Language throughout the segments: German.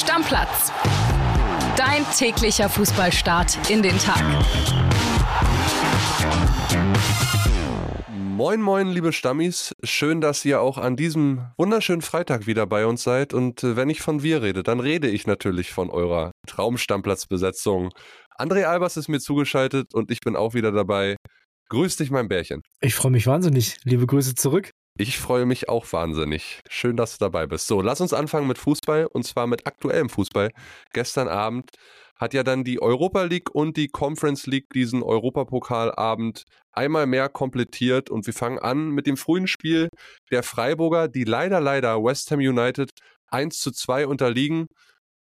Stammplatz. Dein täglicher Fußballstart in den Tag. Moin, moin, liebe Stammis. Schön, dass ihr auch an diesem wunderschönen Freitag wieder bei uns seid. Und äh, wenn ich von wir rede, dann rede ich natürlich von eurer Traumstammplatzbesetzung. André Albers ist mir zugeschaltet und ich bin auch wieder dabei. Grüß dich, mein Bärchen. Ich freue mich wahnsinnig. Liebe Grüße zurück. Ich freue mich auch wahnsinnig. Schön, dass du dabei bist. So, lass uns anfangen mit Fußball und zwar mit aktuellem Fußball. Gestern Abend hat ja dann die Europa League und die Conference League diesen Europapokalabend einmal mehr komplettiert und wir fangen an mit dem frühen Spiel der Freiburger, die leider, leider West Ham United 1 zu 2 unterliegen.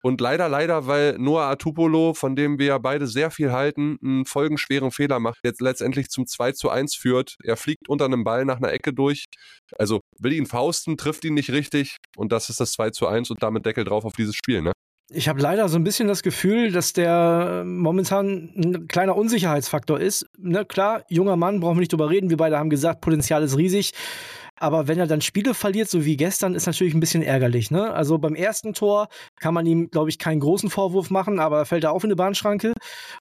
Und leider, leider, weil Noah Atupolo, von dem wir ja beide sehr viel halten, einen folgenschweren Fehler macht, jetzt letztendlich zum 2 zu 1 führt. Er fliegt unter einem Ball nach einer Ecke durch. Also will ihn fausten, trifft ihn nicht richtig. Und das ist das 2 zu 1 und damit Deckel drauf auf dieses Spiel, ne? Ich habe leider so ein bisschen das Gefühl, dass der momentan ein kleiner Unsicherheitsfaktor ist. Ne, klar, junger Mann, brauchen wir nicht drüber reden. Wir beide haben gesagt, Potenzial ist riesig. Aber wenn er dann Spiele verliert, so wie gestern, ist natürlich ein bisschen ärgerlich. Ne? Also beim ersten Tor kann man ihm, glaube ich, keinen großen Vorwurf machen, aber fällt er auf in eine Bahnschranke.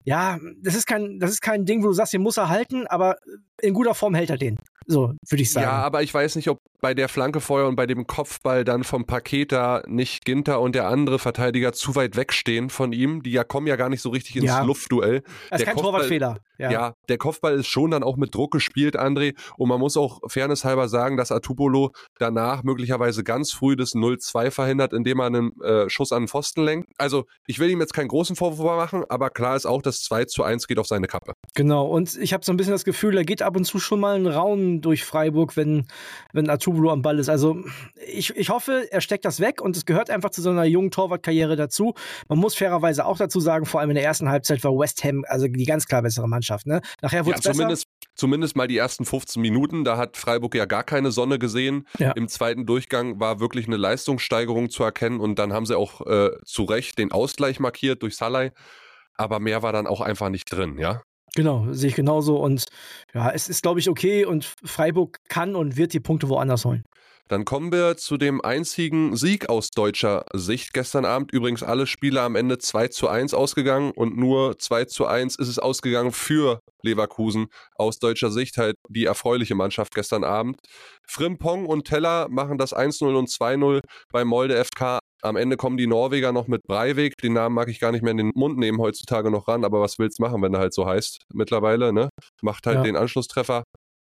Ja, das ist kein, das ist kein Ding, wo du sagst, den muss er halten, aber in guter Form hält er den. So, würde ich sagen. Ja, aber ich weiß nicht, ob bei der Flanke vorher und bei dem Kopfball dann vom Paket da nicht Ginter und der andere Verteidiger zu weit wegstehen von ihm. Die ja kommen ja gar nicht so richtig ins ja. Luftduell. Das ist kein Kopfball, Torwartfehler. Ja. ja. der Kopfball ist schon dann auch mit Druck gespielt, André. Und man muss auch fairnesshalber sagen, dass Atupolo danach möglicherweise ganz früh das 0-2 verhindert, indem er einen äh, Schuss an den Pfosten lenkt. Also ich will ihm jetzt keinen großen Vorwurf machen, aber klar ist auch, dass 2 zu 1 geht auf seine Kappe. Genau, und ich habe so ein bisschen das Gefühl, er geht ab und zu schon mal einen Raum durch Freiburg, wenn, wenn Atupolo am Ball ist. Also ich, ich hoffe, er steckt das weg und es gehört einfach zu so einer jungen Torwartkarriere dazu. Man muss fairerweise auch dazu sagen, vor allem in der ersten Halbzeit war West Ham also die ganz klar bessere Mannschaft. Ne? Nachher wurde ja, zumindest, besser. Zumindest mal die ersten 15 Minuten, da hat Freiburg ja gar keine Sonne gesehen. Ja. Im zweiten Durchgang war wirklich eine Leistungssteigerung zu erkennen und dann haben sie auch äh, zu Recht den Ausgleich markiert durch Salai. Aber mehr war dann auch einfach nicht drin, ja? Genau, sehe ich genauso. Und ja, es ist, glaube ich, okay und Freiburg kann und wird die Punkte woanders holen. Dann kommen wir zu dem einzigen Sieg aus deutscher Sicht gestern Abend. Übrigens alle Spiele am Ende 2 zu 1 ausgegangen und nur 2 zu 1 ist es ausgegangen für Leverkusen. Aus deutscher Sicht halt die erfreuliche Mannschaft gestern Abend. Frimpong und Teller machen das 1-0 und 2-0 bei Molde FK. Am Ende kommen die Norweger noch mit Breivik. Den Namen mag ich gar nicht mehr in den Mund nehmen heutzutage noch ran, aber was willst du machen, wenn er halt so heißt mittlerweile, ne? Macht halt ja. den Anschlusstreffer.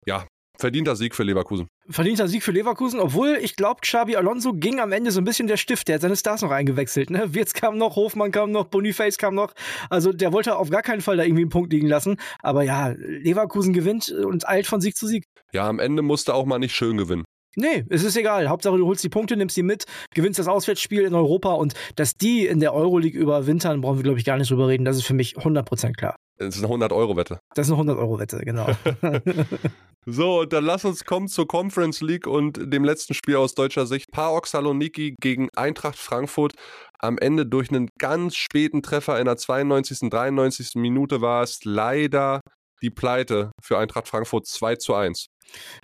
Ja, Verdienter Sieg für Leverkusen. Verdienter Sieg für Leverkusen, obwohl ich glaube, Xabi Alonso ging am Ende so ein bisschen der Stift. Der hat seine Stars noch eingewechselt. Ne? Wirtz kam noch, Hofmann kam noch, Boniface kam noch. Also der wollte auf gar keinen Fall da irgendwie einen Punkt liegen lassen. Aber ja, Leverkusen gewinnt und eilt von Sieg zu Sieg. Ja, am Ende musste auch mal nicht schön gewinnen. Nee, es ist egal. Hauptsache, du holst die Punkte, nimmst die mit, gewinnst das Auswärtsspiel in Europa und dass die in der Euroleague überwintern, brauchen wir, glaube ich, gar nicht drüber reden. Das ist für mich 100% klar. Das ist eine 100-Euro-Wette. Das ist eine 100-Euro-Wette, genau. so, und dann lass uns kommen zur Conference League und dem letzten Spiel aus deutscher Sicht. PAOK Saloniki gegen Eintracht Frankfurt. Am Ende durch einen ganz späten Treffer in der 92., 93. Minute war es leider die Pleite für Eintracht Frankfurt 2 zu 1.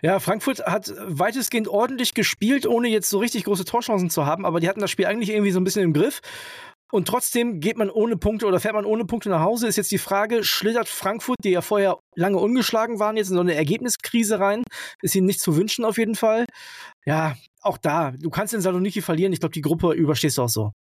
Ja, Frankfurt hat weitestgehend ordentlich gespielt, ohne jetzt so richtig große Torchancen zu haben, aber die hatten das Spiel eigentlich irgendwie so ein bisschen im Griff. Und trotzdem geht man ohne Punkte oder fährt man ohne Punkte nach Hause. Ist jetzt die Frage, schlittert Frankfurt, die ja vorher lange ungeschlagen waren, jetzt in so eine Ergebniskrise rein? Ist ihnen nicht zu wünschen auf jeden Fall. Ja, auch da, du kannst in Saloniki verlieren. Ich glaube, die Gruppe überstehst du auch so.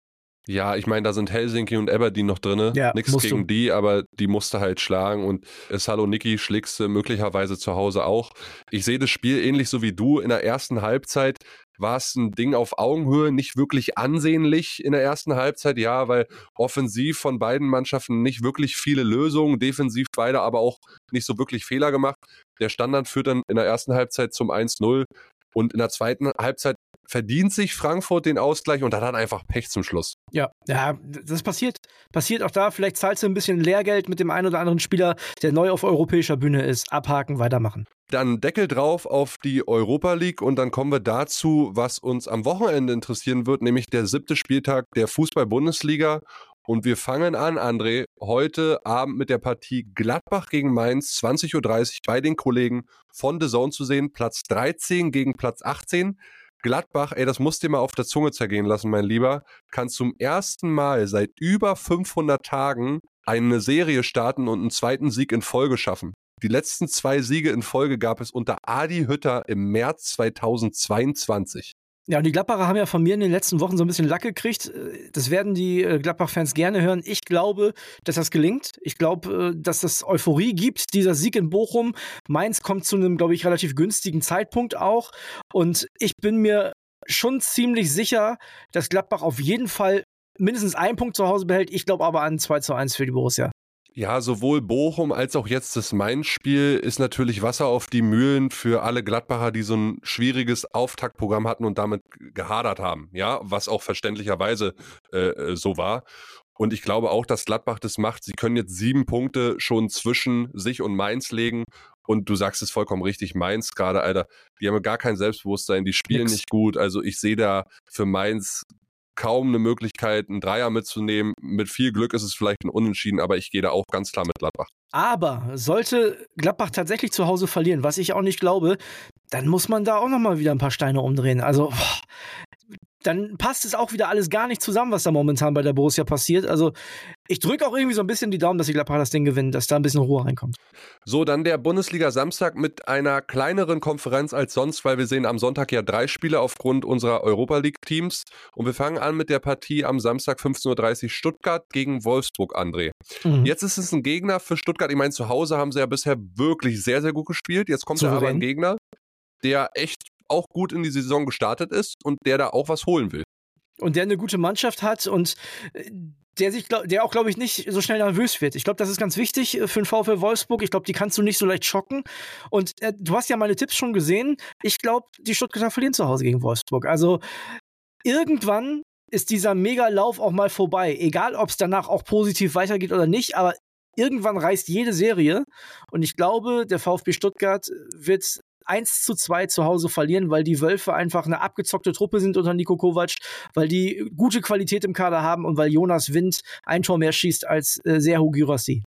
Ja, ich meine, da sind Helsinki und Aberdeen noch drin. Ja, Nichts gegen du. die, aber die musste halt schlagen und Saloniki schlägst du möglicherweise zu Hause auch. Ich sehe das Spiel ähnlich so wie du. In der ersten Halbzeit war es ein Ding auf Augenhöhe, nicht wirklich ansehnlich in der ersten Halbzeit, ja, weil offensiv von beiden Mannschaften nicht wirklich viele Lösungen, defensiv beide aber auch nicht so wirklich Fehler gemacht. Der Standard führt dann in der ersten Halbzeit zum 1-0 und in der zweiten Halbzeit verdient sich Frankfurt den Ausgleich und dann einfach Pech zum Schluss. Ja, ja, das passiert. Passiert auch da. Vielleicht zahlst du ein bisschen Lehrgeld mit dem einen oder anderen Spieler, der neu auf europäischer Bühne ist. Abhaken, weitermachen. Dann Deckel drauf auf die Europa League und dann kommen wir dazu, was uns am Wochenende interessieren wird, nämlich der siebte Spieltag der Fußball-Bundesliga. Und wir fangen an, André, heute Abend mit der Partie Gladbach gegen Mainz, 20.30 Uhr bei den Kollegen von The Zone zu sehen. Platz 13 gegen Platz 18. Gladbach, ey, das musst du dir mal auf der Zunge zergehen lassen, mein Lieber, kann zum ersten Mal seit über 500 Tagen eine Serie starten und einen zweiten Sieg in Folge schaffen. Die letzten zwei Siege in Folge gab es unter Adi Hütter im März 2022. Ja, und die Gladbacher haben ja von mir in den letzten Wochen so ein bisschen Lack gekriegt. Das werden die äh, Gladbach-Fans gerne hören. Ich glaube, dass das gelingt. Ich glaube, äh, dass das Euphorie gibt. Dieser Sieg in Bochum. Mainz kommt zu einem, glaube ich, relativ günstigen Zeitpunkt auch. Und ich bin mir schon ziemlich sicher, dass Gladbach auf jeden Fall mindestens einen Punkt zu Hause behält. Ich glaube aber an 2 zu 1 für die Borussia. Ja, sowohl Bochum als auch jetzt das Mainz-Spiel ist natürlich Wasser auf die Mühlen für alle Gladbacher, die so ein schwieriges Auftaktprogramm hatten und damit gehadert haben. Ja, was auch verständlicherweise äh, so war. Und ich glaube auch, dass Gladbach das macht. Sie können jetzt sieben Punkte schon zwischen sich und Mainz legen. Und du sagst es vollkommen richtig, Mainz gerade, Alter, die haben gar kein Selbstbewusstsein, die spielen Nix. nicht gut. Also ich sehe da für Mainz kaum eine Möglichkeit, einen Dreier mitzunehmen. Mit viel Glück ist es vielleicht ein Unentschieden, aber ich gehe da auch ganz klar mit Gladbach. Aber sollte Gladbach tatsächlich zu Hause verlieren, was ich auch nicht glaube, dann muss man da auch noch mal wieder ein paar Steine umdrehen. Also dann passt es auch wieder alles gar nicht zusammen, was da momentan bei der Borussia passiert. Also ich drücke auch irgendwie so ein bisschen die Daumen, dass die Gladbacher das Ding gewinnen, dass da ein bisschen Ruhe reinkommt. So, dann der Bundesliga Samstag mit einer kleineren Konferenz als sonst, weil wir sehen am Sonntag ja drei Spiele aufgrund unserer Europa League Teams. Und wir fangen an mit der Partie am Samstag 15.30 Uhr Stuttgart gegen Wolfsburg, André. Mhm. Jetzt ist es ein Gegner für Stuttgart. Ich meine, zu Hause haben sie ja bisher wirklich sehr, sehr gut gespielt. Jetzt kommt da aber ein Gegner, der echt auch gut in die Saison gestartet ist und der da auch was holen will. Und der eine gute Mannschaft hat und äh, der sich, der auch, glaube ich, nicht so schnell nervös wird. Ich glaube, das ist ganz wichtig äh, für den VfL Wolfsburg. Ich glaube, die kannst du nicht so leicht schocken. Und äh, du hast ja meine Tipps schon gesehen. Ich glaube, die Stuttgarter verlieren zu Hause gegen Wolfsburg. Also irgendwann ist dieser Mega-Lauf auch mal vorbei. Egal, ob es danach auch positiv weitergeht oder nicht, aber irgendwann reißt jede Serie. Und ich glaube, der VfB Stuttgart wird 1 zu 2 zu Hause verlieren, weil die Wölfe einfach eine abgezockte Truppe sind unter Nico Kovac, weil die gute Qualität im Kader haben und weil Jonas Wind ein Tor mehr schießt als äh, Serhu Girassi.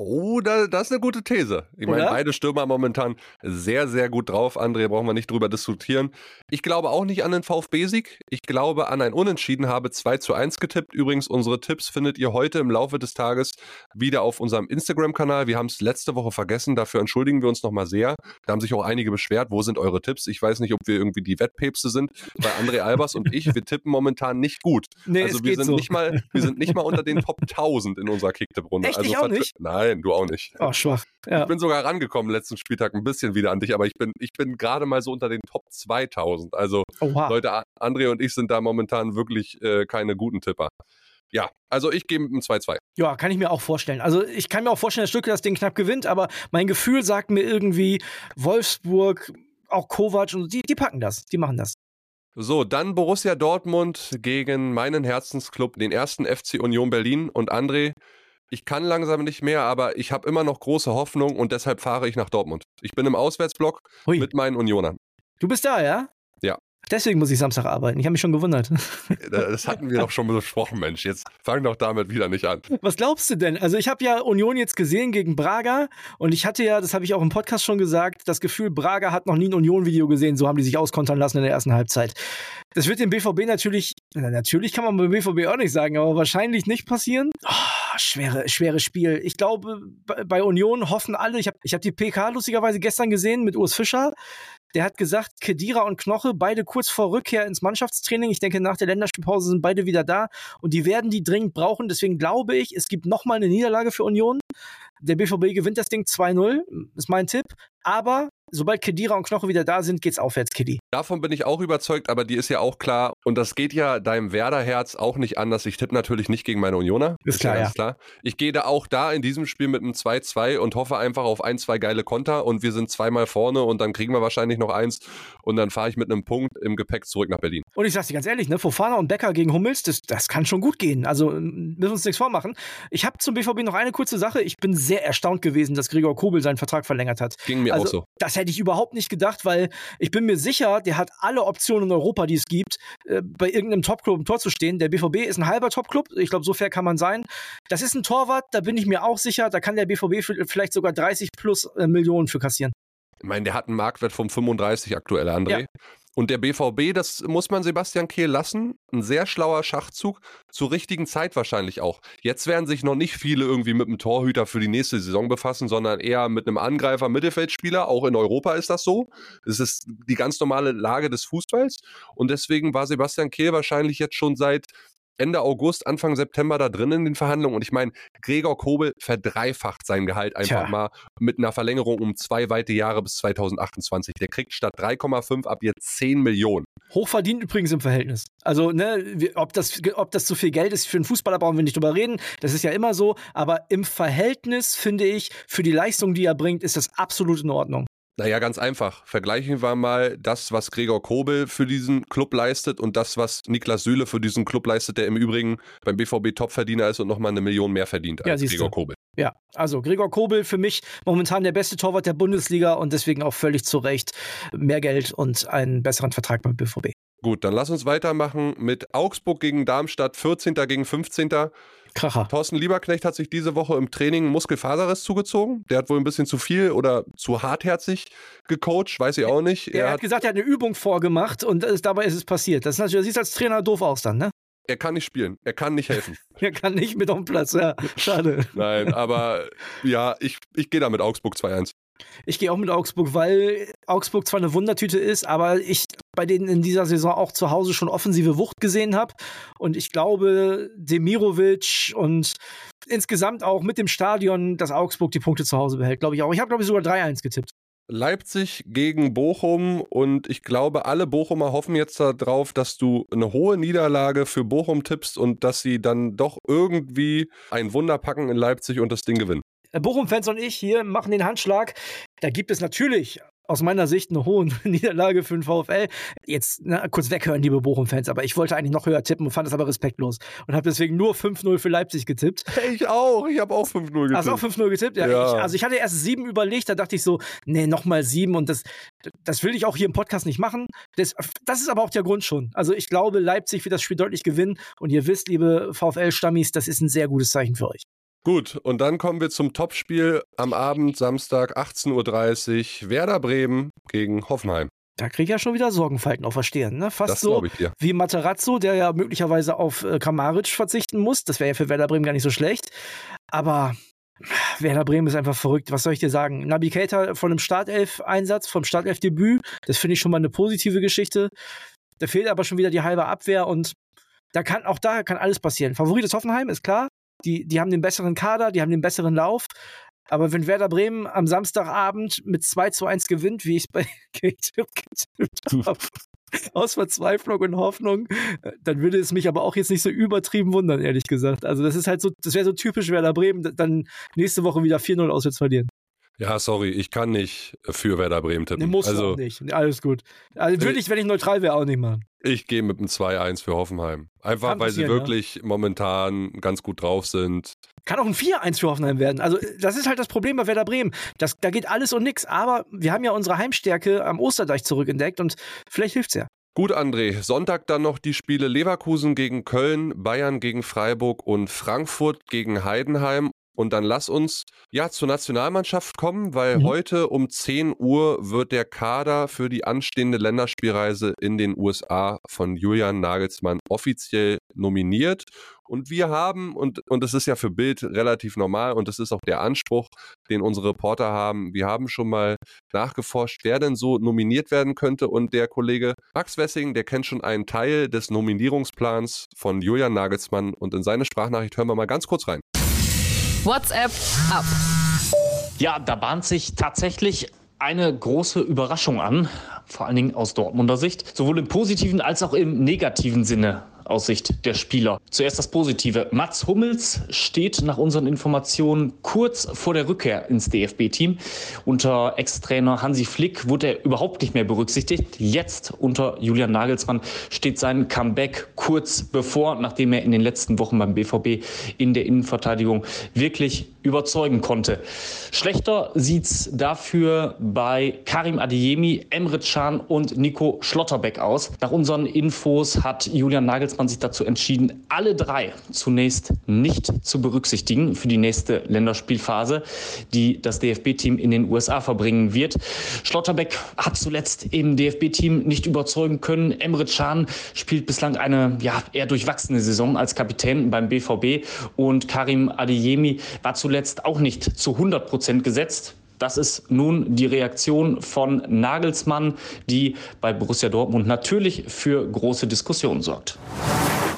Oh, da, das ist eine gute These. Ich meine, beide Stürmer momentan sehr, sehr gut drauf. André, brauchen wir nicht drüber diskutieren. Ich glaube auch nicht an den VfB-Sieg. Ich glaube an ein Unentschieden, habe 2 zu 1 getippt. Übrigens, unsere Tipps findet ihr heute im Laufe des Tages wieder auf unserem Instagram-Kanal. Wir haben es letzte Woche vergessen. Dafür entschuldigen wir uns nochmal sehr. Da haben sich auch einige beschwert. Wo sind eure Tipps? Ich weiß nicht, ob wir irgendwie die Wettpäpste sind. Bei André Albers und ich, wir tippen momentan nicht gut. Nee, also wir sind, so. nicht mal, wir sind nicht mal unter den Top 1000 in unserer Kicktipp-Runde. Also ich auch nicht? Nein. Nein, du auch nicht. Oh, schwach. Ja. Ich bin sogar rangekommen letzten Spieltag ein bisschen wieder an dich, aber ich bin, ich bin gerade mal so unter den Top 2000. Also Oha. Leute, André und ich sind da momentan wirklich äh, keine guten Tipper. Ja, also ich gehe mit einem 2-2. Ja, kann ich mir auch vorstellen. Also ich kann mir auch vorstellen, dass Stücke das Ding knapp gewinnt, aber mein Gefühl sagt mir irgendwie, Wolfsburg, auch Kovac und die, die packen das, die machen das. So, dann Borussia Dortmund gegen meinen Herzensclub, den ersten FC Union Berlin. Und André, ich kann langsam nicht mehr, aber ich habe immer noch große Hoffnung und deshalb fahre ich nach Dortmund. Ich bin im Auswärtsblock Hui. mit meinen Unionern. Du bist da, ja? Ja. Deswegen muss ich Samstag arbeiten. Ich habe mich schon gewundert. Das hatten wir doch schon besprochen, Mensch. Jetzt fang doch damit wieder nicht an. Was glaubst du denn? Also ich habe ja Union jetzt gesehen gegen Braga und ich hatte ja, das habe ich auch im Podcast schon gesagt, das Gefühl, Braga hat noch nie ein Union-Video gesehen. So haben die sich auskontern lassen in der ersten Halbzeit. Das wird dem BVB natürlich, natürlich kann man beim BVB auch nicht sagen, aber wahrscheinlich nicht passieren. Oh, schwere, schweres Spiel. Ich glaube, bei Union hoffen alle, ich habe ich hab die PK lustigerweise gestern gesehen mit Urs Fischer. Der hat gesagt, Kedira und Knoche, beide kurz vor Rückkehr ins Mannschaftstraining. Ich denke, nach der Länderspielpause sind beide wieder da und die werden die dringend brauchen. Deswegen glaube ich, es gibt nochmal eine Niederlage für Union. Der BVB gewinnt das Ding 2-0, ist mein Tipp. Aber sobald Kedira und Knoche wieder da sind, geht's aufwärts, Kiddy. Davon bin ich auch überzeugt, aber die ist ja auch klar. Und das geht ja deinem Werder-Herz auch nicht anders. Ich tippe natürlich nicht gegen meine Unioner. Ist, ist klar, ja. klar. Ich gehe da auch da in diesem Spiel mit einem 2-2 und hoffe einfach auf ein, zwei geile Konter und wir sind zweimal vorne und dann kriegen wir wahrscheinlich noch eins und dann fahre ich mit einem Punkt im Gepäck zurück nach Berlin. Und ich sag's dir ganz ehrlich, ne, Fofana und Becker gegen Hummels, das, das kann schon gut gehen. Also müssen wir uns nichts vormachen. Ich habe zum BVB noch eine kurze Sache. Ich bin sehr erstaunt gewesen, dass Gregor Kobel seinen Vertrag verlängert hat. Ging mir also, auch so. Das hätte ich überhaupt nicht gedacht, weil ich bin mir sicher, der hat alle Optionen in Europa, die es gibt, äh, bei irgendeinem Topclub im Tor zu stehen. Der BVB ist ein halber Topclub. Ich glaube, so fair kann man sein. Das ist ein Torwart, da bin ich mir auch sicher, da kann der BVB vielleicht sogar 30 plus äh, Millionen für kassieren. Ich meine, der hat einen Marktwert von 35 aktuell, André. Ja. Und der BVB, das muss man Sebastian Kehl lassen, ein sehr schlauer Schachzug, zur richtigen Zeit wahrscheinlich auch. Jetzt werden sich noch nicht viele irgendwie mit einem Torhüter für die nächste Saison befassen, sondern eher mit einem Angreifer, Mittelfeldspieler. Auch in Europa ist das so. Es ist die ganz normale Lage des Fußballs. Und deswegen war Sebastian Kehl wahrscheinlich jetzt schon seit Ende August, Anfang September da drin in den Verhandlungen. Und ich meine, Gregor Kobel verdreifacht sein Gehalt einfach Tja. mal mit einer Verlängerung um zwei weite Jahre bis 2028. Der kriegt statt 3,5 ab jetzt 10 Millionen. Hochverdient übrigens im Verhältnis. Also, ne, ob das, ob das zu viel Geld ist für einen Fußballer, brauchen wir nicht drüber reden. Das ist ja immer so. Aber im Verhältnis, finde ich, für die Leistung, die er bringt, ist das absolut in Ordnung. Naja, ganz einfach. Vergleichen wir mal das, was Gregor Kobel für diesen Club leistet und das, was Niklas Süle für diesen Club leistet, der im Übrigen beim BVB Topverdiener ist und nochmal eine Million mehr verdient als ja, Gregor Kobel. Ja, also Gregor Kobel für mich momentan der beste Torwart der Bundesliga und deswegen auch völlig zu Recht mehr Geld und einen besseren Vertrag beim BVB. Gut, dann lass uns weitermachen mit Augsburg gegen Darmstadt, 14. gegen 15. Kracher. Thorsten Lieberknecht hat sich diese Woche im Training Muskelfaserriss zugezogen. Der hat wohl ein bisschen zu viel oder zu hartherzig gecoacht, weiß ich auch nicht. Er, er hat, hat, gesagt, er hat eine Übung vorgemacht und ist, dabei ist es passiert. Das, ist natürlich, das sieht als Trainer doof aus dann, ne? Er kann nicht spielen, er kann nicht helfen. er kann nicht mit auf dem Platz, ja. Schade. Nein, aber ja, ich, ich gehe da mit Augsburg 2-1. Ich gehe auch mit Augsburg, weil Augsburg zwar eine Wundertüte ist, aber ich bei denen in dieser Saison auch zu Hause schon offensive Wucht gesehen habe. Und ich glaube, Demirovic und insgesamt auch mit dem Stadion, dass Augsburg die Punkte zu Hause behält, glaube ich auch. Ich habe, glaube ich, sogar 3-1 getippt. Leipzig gegen Bochum und ich glaube, alle Bochumer hoffen jetzt darauf, dass du eine hohe Niederlage für Bochum tippst und dass sie dann doch irgendwie ein Wunder packen in Leipzig und das Ding gewinnen. Bochum-Fans und ich hier machen den Handschlag. Da gibt es natürlich aus meiner Sicht eine hohe Niederlage für den VfL. Jetzt na, kurz weghören, liebe Bochum-Fans, aber ich wollte eigentlich noch höher tippen und fand es aber respektlos und habe deswegen nur 5-0 für Leipzig getippt. Ich auch, ich habe auch 5-0 getippt. Hast du auch 5-0 getippt? Ja. ja. Ich, also ich hatte erst 7 überlegt, da dachte ich so, nee, nochmal 7 und das, das will ich auch hier im Podcast nicht machen. Das, das ist aber auch der Grund schon. Also ich glaube, Leipzig wird das Spiel deutlich gewinnen und ihr wisst, liebe VfL-Stammis, das ist ein sehr gutes Zeichen für euch. Gut, und dann kommen wir zum Topspiel am Abend, Samstag, 18.30 Uhr. Werder Bremen gegen Hoffenheim. Da kriege ich ja schon wieder Sorgenfalten auf der Stirn. Ne? Fast das so wie Materazzo, der ja möglicherweise auf äh, Kamaric verzichten muss. Das wäre ja für Werder Bremen gar nicht so schlecht. Aber Werder Bremen ist einfach verrückt. Was soll ich dir sagen? Nabi Keita von einem Startelf-Einsatz, vom Startelf-Debüt, das finde ich schon mal eine positive Geschichte. Da fehlt aber schon wieder die halbe Abwehr und da kann auch da kann alles passieren. Favorit ist Hoffenheim, ist klar. Die, die haben den besseren Kader, die haben den besseren Lauf. Aber wenn Werder Bremen am Samstagabend mit 2 zu 1 gewinnt, wie ich es bei getippt habe, aus Verzweiflung und Hoffnung, äh, dann würde es mich aber auch jetzt nicht so übertrieben wundern, ehrlich gesagt. Also das ist halt so, das wäre so typisch Werder Bremen, dann nächste Woche wieder 4-0 auswärts verlieren. Ja, sorry, ich kann nicht für Werder Bremen tippen. Nee, muss also, auch nicht. Alles gut. Also würde ich, wenn ich neutral wäre, auch nicht machen. Ich gehe mit einem 2-1 für Hoffenheim. Einfach kann weil sie wirklich ja. momentan ganz gut drauf sind. Kann auch ein 4-1 für Hoffenheim werden. Also, das ist halt das Problem bei Werder Bremen. Das, da geht alles und nichts. Aber wir haben ja unsere Heimstärke am Osterdeich zurückentdeckt und vielleicht hilft's ja. Gut, André. Sonntag dann noch die Spiele Leverkusen gegen Köln, Bayern gegen Freiburg und Frankfurt gegen Heidenheim. Und dann lass uns ja zur Nationalmannschaft kommen, weil mhm. heute um 10 Uhr wird der Kader für die anstehende Länderspielreise in den USA von Julian Nagelsmann offiziell nominiert. Und wir haben, und, und das ist ja für Bild relativ normal und das ist auch der Anspruch, den unsere Reporter haben, wir haben schon mal nachgeforscht, wer denn so nominiert werden könnte. Und der Kollege Max Wessing, der kennt schon einen Teil des Nominierungsplans von Julian Nagelsmann. Und in seine Sprachnachricht hören wir mal ganz kurz rein. WhatsApp ab. Ja, da bahnt sich tatsächlich eine große Überraschung an, vor allen Dingen aus Dortmunder Sicht, sowohl im positiven als auch im negativen Sinne aus Sicht der Spieler. Zuerst das Positive. Mats Hummels steht nach unseren Informationen kurz vor der Rückkehr ins DFB-Team. Unter Ex-Trainer Hansi Flick wurde er überhaupt nicht mehr berücksichtigt. Jetzt unter Julian Nagelsmann steht sein Comeback kurz bevor, nachdem er in den letzten Wochen beim BVB in der Innenverteidigung wirklich überzeugen konnte. Schlechter sieht's dafür bei Karim Adeyemi, Emre Can und Nico Schlotterbeck aus. Nach unseren Infos hat Julian Nagelsmann man sich dazu entschieden, alle drei zunächst nicht zu berücksichtigen für die nächste Länderspielphase, die das DFB-Team in den USA verbringen wird. Schlotterbeck hat zuletzt im DFB-Team nicht überzeugen können. Emre Can spielt bislang eine ja, eher durchwachsene Saison als Kapitän beim BVB und Karim Adeyemi war zuletzt auch nicht zu 100 Prozent gesetzt. Das ist nun die Reaktion von Nagelsmann, die bei Borussia Dortmund natürlich für große Diskussionen sorgt.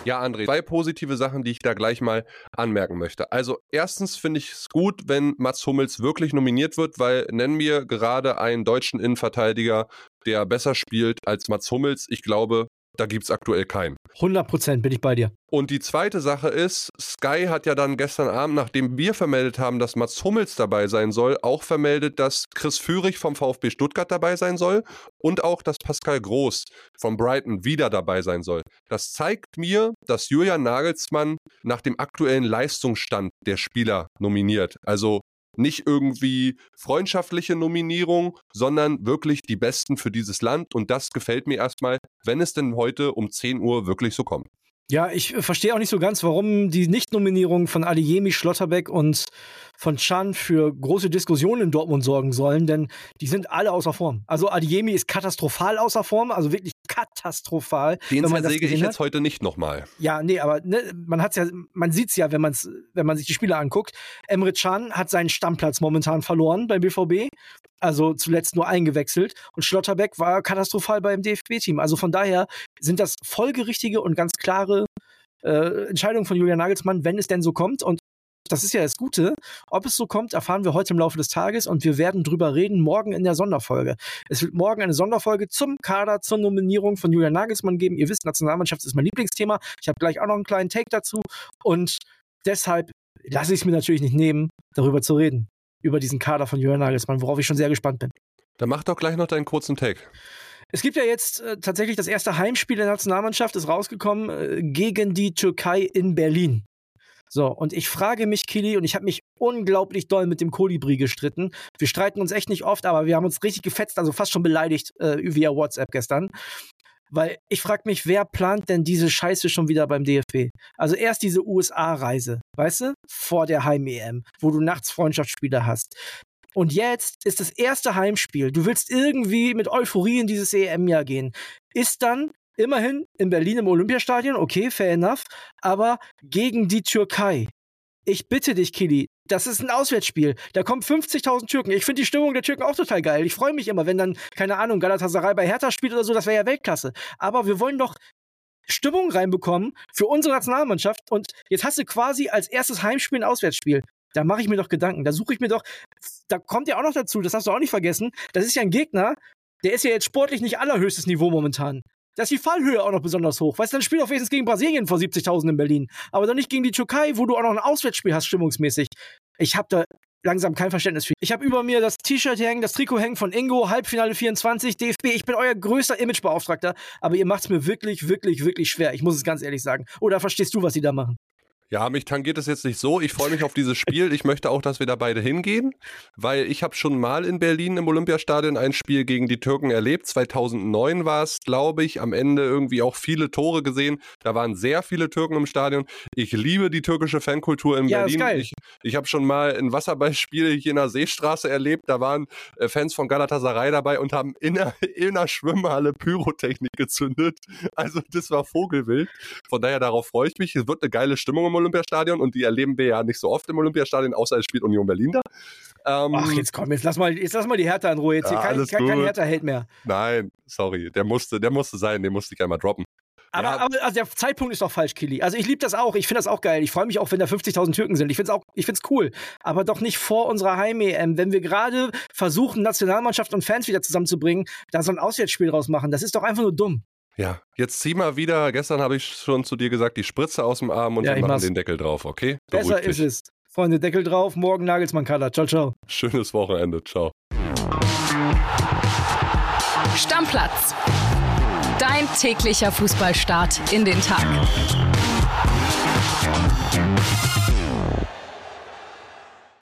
Ja, André, zwei positive Sachen, die ich da gleich mal anmerken möchte. Also erstens finde ich es gut, wenn Mats Hummels wirklich nominiert wird, weil nennen wir gerade einen deutschen Innenverteidiger, der besser spielt als Mats Hummels. Ich glaube, da gibt es aktuell keinen. 100 Prozent bin ich bei dir. Und die zweite Sache ist, Sky hat ja dann gestern Abend, nachdem wir vermeldet haben, dass Mats Hummels dabei sein soll, auch vermeldet, dass Chris Führig vom VfB Stuttgart dabei sein soll und auch, dass Pascal Groß von Brighton wieder dabei sein soll. Das zeigt mir, dass Julian Nagelsmann nach dem aktuellen Leistungsstand der Spieler nominiert. Also nicht irgendwie freundschaftliche Nominierung, sondern wirklich die Besten für dieses Land. Und das gefällt mir erstmal, wenn es denn heute um 10 Uhr wirklich so kommt. Ja, ich äh, verstehe auch nicht so ganz, warum die Nichtnominierung von Adeyemi, Schlotterbeck und von Chan für große Diskussionen in Dortmund sorgen sollen, denn die sind alle außer Form. Also Adeyemi ist katastrophal außer Form, also wirklich katastrophal. Den zersäge ich jetzt heute nicht nochmal. Ja, nee, aber ne, man hat's ja, man sieht's ja, wenn man's, wenn man sich die Spiele anguckt. Emre Can hat seinen Stammplatz momentan verloren beim BVB, also zuletzt nur eingewechselt und Schlotterbeck war katastrophal beim DFB-Team. Also von daher sind das folgerichtige und ganz klare äh, Entscheidungen von Julian Nagelsmann, wenn es denn so kommt. Und das ist ja das Gute. Ob es so kommt, erfahren wir heute im Laufe des Tages und wir werden drüber reden morgen in der Sonderfolge. Es wird morgen eine Sonderfolge zum Kader, zur Nominierung von Julian Nagelsmann geben. Ihr wisst, Nationalmannschaft ist mein Lieblingsthema. Ich habe gleich auch noch einen kleinen Take dazu und deshalb lasse ich es mir natürlich nicht nehmen, darüber zu reden. Über diesen Kader von Julian Nagelsmann, worauf ich schon sehr gespannt bin. Dann mach doch gleich noch deinen kurzen Take. Es gibt ja jetzt äh, tatsächlich das erste Heimspiel der Nationalmannschaft, ist rausgekommen äh, gegen die Türkei in Berlin. So, und ich frage mich, Kili, und ich habe mich unglaublich doll mit dem Kolibri gestritten. Wir streiten uns echt nicht oft, aber wir haben uns richtig gefetzt, also fast schon beleidigt äh, via WhatsApp gestern. Weil ich frage mich, wer plant denn diese Scheiße schon wieder beim DFB? Also erst diese USA-Reise, weißt du, vor der Heim-EM, wo du nachts Freundschaftsspiele hast. Und jetzt ist das erste Heimspiel. Du willst irgendwie mit Euphorie in dieses EM-Jahr gehen. Ist dann immerhin in Berlin im Olympiastadion, okay, fair enough, aber gegen die Türkei. Ich bitte dich, Kili, das ist ein Auswärtsspiel. Da kommen 50.000 Türken. Ich finde die Stimmung der Türken auch total geil. Ich freue mich immer, wenn dann, keine Ahnung, Galatasaray bei Hertha spielt oder so, das wäre ja Weltklasse. Aber wir wollen doch Stimmung reinbekommen für unsere Nationalmannschaft. Und jetzt hast du quasi als erstes Heimspiel ein Auswärtsspiel. Da mache ich mir doch Gedanken. Da suche ich mir doch, da kommt ja auch noch dazu, das hast du auch nicht vergessen. Das ist ja ein Gegner, der ist ja jetzt sportlich nicht allerhöchstes Niveau momentan. Da ist die Fallhöhe auch noch besonders hoch. Weißt du, dann spielt auch wenigstens gegen Brasilien vor 70.000 in Berlin. Aber dann nicht gegen die Türkei, wo du auch noch ein Auswärtsspiel hast, stimmungsmäßig. Ich habe da langsam kein Verständnis für. Ich habe über mir das T-Shirt hängen, das Trikot hängen von Ingo, Halbfinale 24, DFB. Ich bin euer größter Imagebeauftragter, aber ihr macht es mir wirklich, wirklich, wirklich schwer. Ich muss es ganz ehrlich sagen. Oder verstehst du, was sie da machen? Ja, mich tangiert es jetzt nicht so. Ich freue mich auf dieses Spiel. Ich möchte auch, dass wir da beide hingehen, weil ich habe schon mal in Berlin im Olympiastadion ein Spiel gegen die Türken erlebt. 2009 war es, glaube ich, am Ende irgendwie auch viele Tore gesehen. Da waren sehr viele Türken im Stadion. Ich liebe die türkische Fankultur in ja, Berlin. Ist geil. Ich, ich habe schon mal ein Wasserballspiel hier in der Seestraße erlebt. Da waren äh, Fans von Galatasaray dabei und haben in der, in der Schwimmhalle Pyrotechnik gezündet. Also das war Vogelwild. Von daher darauf freue ich mich. Es wird eine geile Stimmung im Olympiastadion und die erleben wir ja nicht so oft im Olympiastadion, außer es spielt Union Berlin da. Ähm, Ach, jetzt komm, jetzt lass mal, jetzt lass mal die Hertha in Ruhe. Jetzt ja, hier kein, kein, kein Hertha-Held mehr. Nein, sorry, der musste, der musste sein, den musste ich einmal droppen. Aber, ja. aber also der Zeitpunkt ist doch falsch, Kili. Also ich liebe das auch. Ich finde das auch geil. Ich freue mich auch, wenn da 50.000 Türken sind. Ich finde es auch, ich finde es cool. Aber doch nicht vor unserer Heim-EM. Wenn wir gerade versuchen, Nationalmannschaft und Fans wieder zusammenzubringen, da so ein Auswärtsspiel draus machen. Das ist doch einfach nur dumm. Ja, jetzt zieh mal wieder, gestern habe ich schon zu dir gesagt, die Spritze aus dem Arm und ja, wir machen mach's. den Deckel drauf, okay? Beruhig Besser dich. ist es. Freunde, Deckel drauf, morgen Nagelsmann Kader. Ciao, ciao. Schönes Wochenende. Ciao. Stammplatz. Dein täglicher Fußballstart in den Tag.